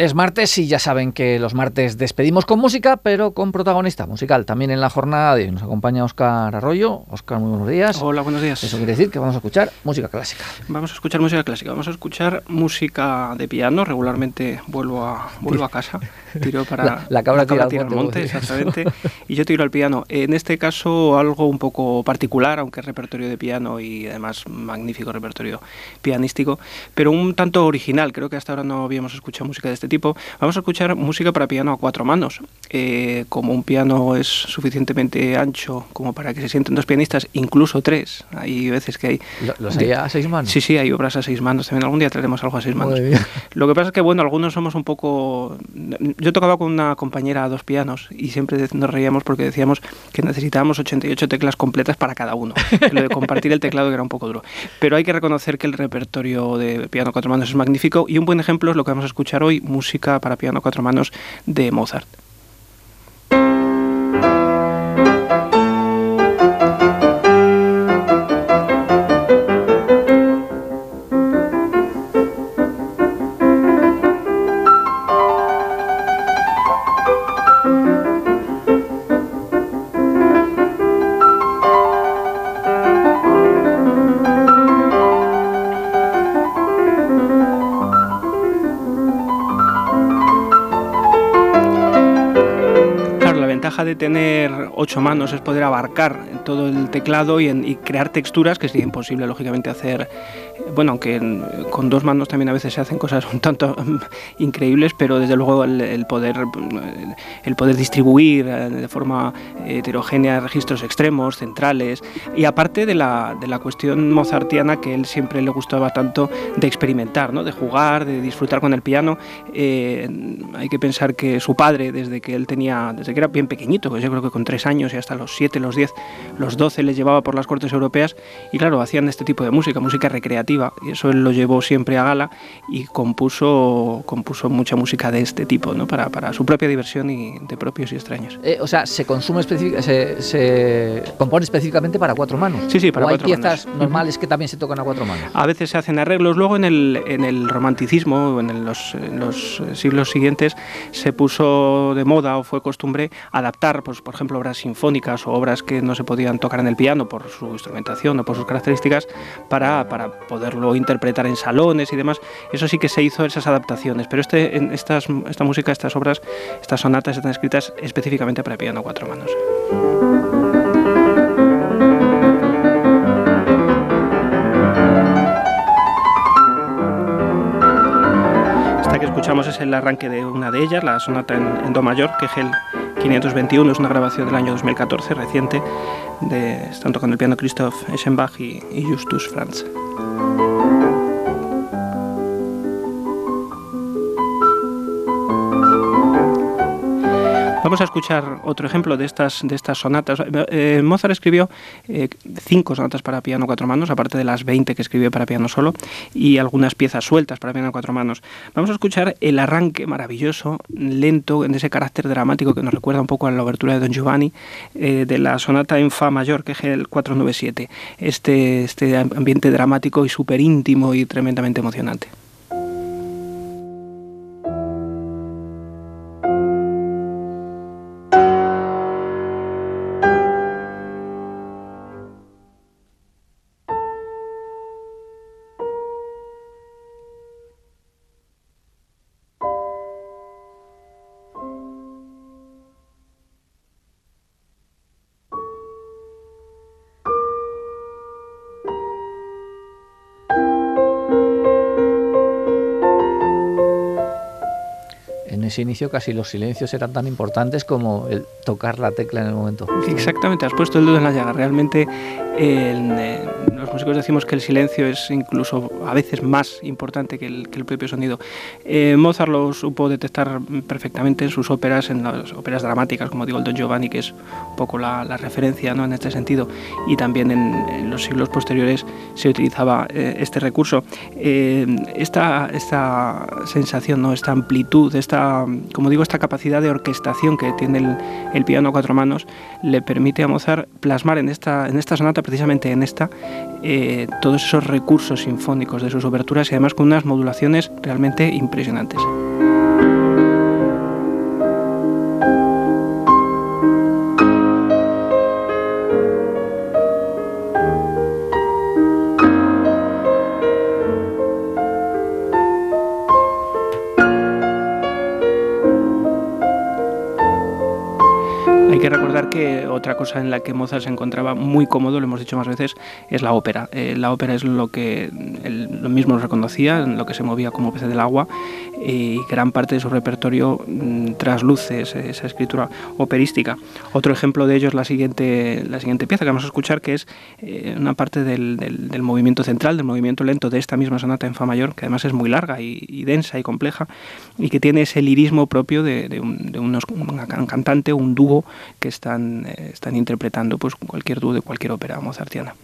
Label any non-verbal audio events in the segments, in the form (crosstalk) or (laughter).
Es martes y ya saben que los martes despedimos con música, pero con protagonista musical. También en la jornada de hoy nos acompaña Oscar Arroyo. Oscar, muy buenos días. Hola, buenos días. Eso quiere decir que vamos a escuchar música clásica. Vamos a escuchar música clásica. Vamos a escuchar música de piano. Regularmente vuelvo a, vuelvo a casa. Tiro para (laughs) la, la cabra, tira, tira al monte, exactamente. y yo tiro al piano. En este caso, algo un poco particular, aunque es repertorio de piano y además magnífico repertorio pianístico, pero un tanto original. Creo que hasta ahora no habíamos escuchado música de este tipo. Vamos a escuchar música para piano a cuatro manos. Eh, como un piano es suficientemente ancho como para que se sienten dos pianistas, incluso tres. Hay veces que hay... ¿Los hay a seis manos? Sí, sí, hay obras a seis manos. También algún día traeremos algo a seis manos. Lo que pasa es que, bueno, algunos somos un poco... Yo tocaba con una compañera a dos pianos y siempre nos reíamos porque decíamos que necesitábamos 88 teclas completas para cada uno. Lo de compartir el teclado era un poco duro. Pero hay que reconocer que el repertorio de piano cuatro manos es magnífico y un buen ejemplo es lo que vamos a escuchar hoy, música para piano cuatro manos de Mozart. Tener ocho manos es poder abarcar todo el teclado y, crear texturas que sería imposible, lógicamente, hacer. Bueno, aunque con dos manos también a veces se hacen cosas un tanto increíbles, pero desde luego el, poder, el poder distribuir eh, de forma heterogénea registros extremos, centrales, y aparte de la, de la cuestión mozartiana que él siempre le gustaba tanto de experimentar, ¿no? de jugar, de disfrutar con el piano. Eh, hay que pensar que su padre, desde que él tenía, desde que era bien pequeño, pues yo creo que con tres años y hasta los siete, los diez, los doce les llevaba por las cortes europeas y claro, hacían este tipo de música, música recreativa y eso él lo llevó siempre a gala y compuso, compuso mucha música de este tipo, ¿no? Para, para su propia diversión y de propios y extraños. Eh, o sea, se consume se, se, compone específicamente para cuatro manos. Sí, sí, para ¿O cuatro hay piezas normales que también se tocan a cuatro manos. A veces se hacen arreglos. Luego en el, en el romanticismo, en los, en los siglos siguientes, se puso de moda o fue costumbre adaptar pues, por ejemplo, obras sinfónicas o obras que no se podían tocar en el piano por su instrumentación o por sus características, para, para poderlo interpretar en salones y demás. Eso sí que se hizo esas adaptaciones, pero este, en estas, esta música, estas obras, estas sonatas están escritas específicamente para piano cuatro manos. Esta que escuchamos es el arranque de una de ellas, la sonata en, en Do mayor, que es el 521 es una grabación del año 2014, reciente, de, están tocando el piano Christoph Eschenbach y, y Justus Franz. Vamos a escuchar otro ejemplo de estas, de estas sonatas. Eh, Mozart escribió eh, cinco sonatas para piano cuatro manos, aparte de las 20 que escribió para piano solo, y algunas piezas sueltas para piano cuatro manos. Vamos a escuchar el arranque maravilloso, lento, en ese carácter dramático que nos recuerda un poco a la obertura de Don Giovanni, eh, de la sonata en Fa mayor, que es el 497. Este, este ambiente dramático y súper íntimo y tremendamente emocionante. Ese inicio casi los silencios eran tan importantes como el tocar la tecla en el momento. Exactamente, has puesto el dedo en la llaga. Realmente eh, los músicos decimos que el silencio es incluso a veces más importante que el, propio sonido. Eh, Mozart lo supo detectar perfectamente en sus óperas, en las óperas dramáticas, como digo, el Don Giovanni, que es un poco la, referencia ¿no? en este sentido, y también en, en los siglos posteriores se utilizaba eh, este recurso. Eh, esta, esta sensación, ¿no? esta amplitud, esta, como digo, esta capacidad de orquestación que tiene el, el piano a cuatro manos, le permite a Mozart plasmar en esta, en esta sonata, precisamente en esta, eh, todos esos recursos sinfónicos de sus oberturas y además con unas modulaciones realmente impresionantes. Cosa en la que Mozart se encontraba muy cómodo, lo hemos dicho más veces, es la ópera. Eh, la ópera es lo que él lo mismo reconocía, lo que se movía como pez del agua y gran parte de su repertorio mm, trasluce esa escritura operística. Otro ejemplo de ello es la siguiente, la siguiente pieza que vamos a escuchar, que es eh, una parte del, del, movimiento central, del movimiento lento de esta misma sonata en Fa mayor, que además es muy larga y, densa y compleja, y que tiene ese lirismo propio de, un, de unos, un cantante un dúo que están, eh, están interpretando pues, cualquier dúo de cualquier ópera mozartiana.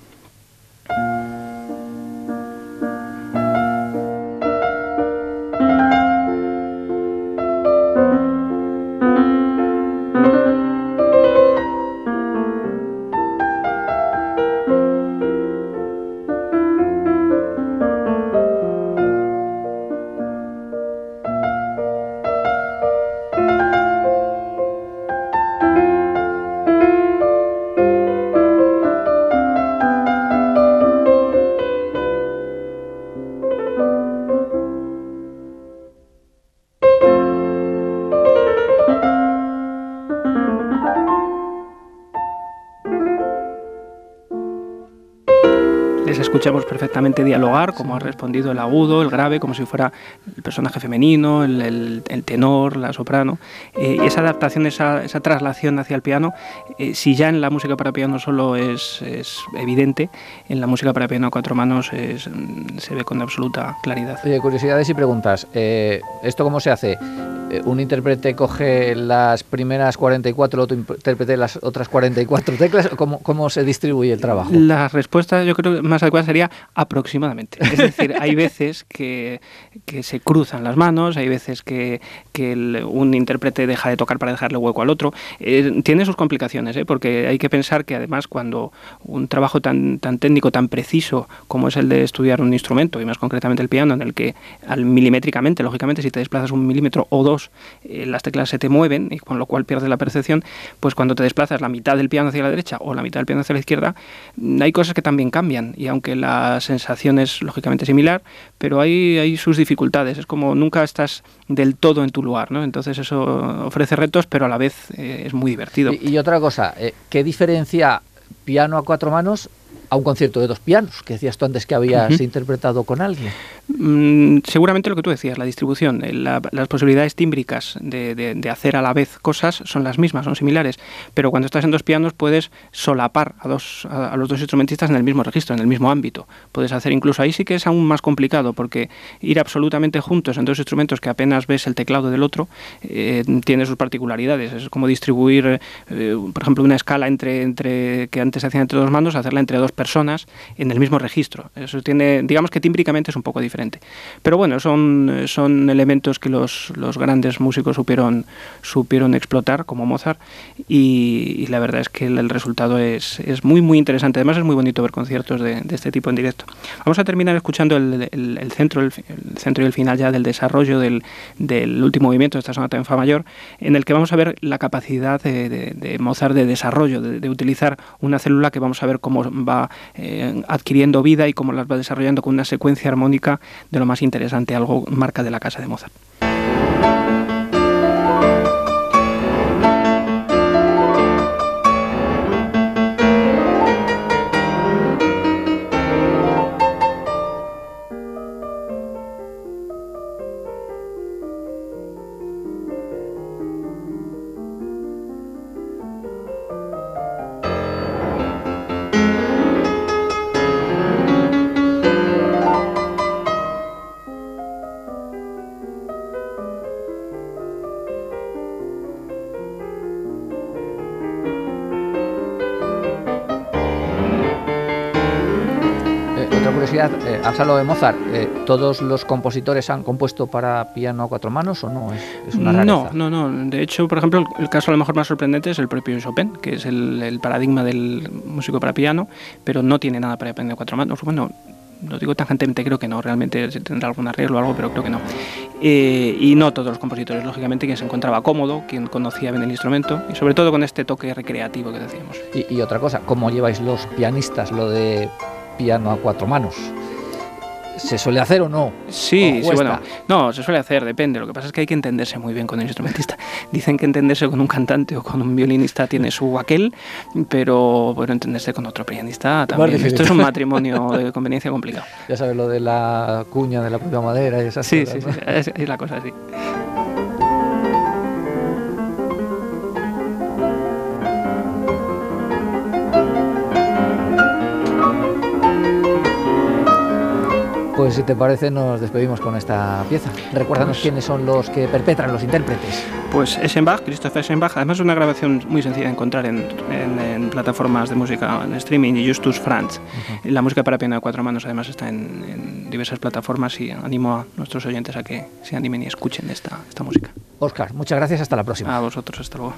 Escuchamos perfectamente dialogar, como ha respondido el agudo, el grave, como si fuera el personaje femenino, el, tenor, la soprano. Eh, esa adaptación, esa, traslación hacia el piano, eh, si ya en la música para piano solo es, evidente, en la música para piano a cuatro manos se ve con absoluta claridad. Oye, curiosidades y preguntas. Eh, ¿Esto cómo se hace? ¿Un intérprete coge las primeras 44, otro intérprete las otras 44 teclas? ¿Cómo, ¿Cómo se distribuye el trabajo? La respuesta yo creo más adecuada sería aproximadamente. Es decir, hay veces que, se cruzan las manos, hay veces que, un intérprete deja de tocar para dejarle hueco al otro. Eh, tiene sus complicaciones, ¿eh? porque hay que pensar que además cuando un trabajo tan, tan técnico, tan preciso como es el de estudiar un instrumento, y más concretamente el piano, en el que al milimétricamente, lógicamente, si te desplazas un milímetro o dos, eh, las teclas se te mueven, y con lo cual pierdes la percepción, pues cuando te desplazas la mitad del piano hacia la derecha o la mitad del piano hacia la izquierda, hay cosas que también cambian, y aunque la sensación es lógicamente similar, pero hay, hay sus dificultades. Es como nunca estás del todo en tu lugar, ¿no? Entonces eso ofrece retos, pero a la vez eh, es muy divertido. Y, otra cosa, eh, ¿qué diferencia piano a cuatro manos a un concierto de dos pianos, que decías tú antes que habías interpretado con alguien. Mm, seguramente lo que tú decías, la distribución, eh, las posibilidades tímbricas de, hacer a la vez cosas son las mismas, son similares, pero cuando estás en dos pianos puedes solapar a, dos, a, los dos instrumentistas en el mismo registro, en el mismo ámbito. Puedes hacer incluso ahí sí que es aún más complicado, porque ir absolutamente juntos en dos instrumentos que apenas ves el teclado del otro eh, tiene sus particularidades. Es como distribuir, eh, por ejemplo, una escala entre, entre que antes se hacía entre dos manos, hacerla entre dos personas en el mismo registro. Eso tiene, digamos que tímbricamente es un poco diferente. Pero bueno, son, son elementos que los, los grandes músicos supieron, supieron explotar, como Mozart, y, la verdad es que el, resultado es, es, muy, muy interesante. Además es muy bonito ver conciertos de, de este tipo en directo. Vamos a terminar escuchando el, el, centro, el, centro y el final ya del desarrollo del, del último movimiento de esta sonata en Fa mayor, en el que vamos a ver la capacidad de, de Mozart de desarrollo, de utilizar una célula que vamos a ver cómo va eh, adquiriendo vida y cómo las va desarrollando con una secuencia armónica de lo más interesante, algo marca de la casa de Mozart. Eh, de Mozart, eh, ¿todos los compositores han compuesto para piano a cuatro manos o no? Es, una No, no, no. De hecho, por ejemplo, el, caso a lo mejor más sorprendente es el propio Chopin, que es el, paradigma del músico para piano, pero no tiene nada para piano a cuatro manos. Bueno, lo digo tangentemente, creo que no, realmente tendrá algún arreglo o algo, pero creo que no. Eh, y no todos los compositores, lógicamente, quien se encontraba cómodo, quien conocía bien el instrumento y sobre todo con este toque recreativo que decíamos. Y, y otra cosa, ¿cómo lleváis los pianistas lo de piano a cuatro manos. ¿Se suele hacer o no? Sí, sí, bueno. No, se suele hacer, depende. Lo que pasa es que hay que entenderse muy bien con el instrumentista. (laughs) Dicen que entenderse con un cantante o con un violinista tiene su aquel, pero bueno, entenderse con otro pianista también. Esto es un matrimonio de conveniencia complicado. (laughs) Ya sabes lo de la cuña de la propia madera y esas sí, cosas. Sí, sí, es la cosa así. Pues si te parece nos despedimos con esta pieza. Recuérdanos pues- quiénes son los que perpetran, los intérpretes. Pues Eschenbach, Christopher Eschenbach, además es una grabación muy sencilla de encontrar en, plataformas de música en streaming y Justus Franz. La música para piano de cuatro manos además está en, diversas plataformas y animo a nuestros oyentes a que se animen y escuchen esta, esta música. Oscar, muchas gracias, hasta la próxima. A vosotros, hasta luego.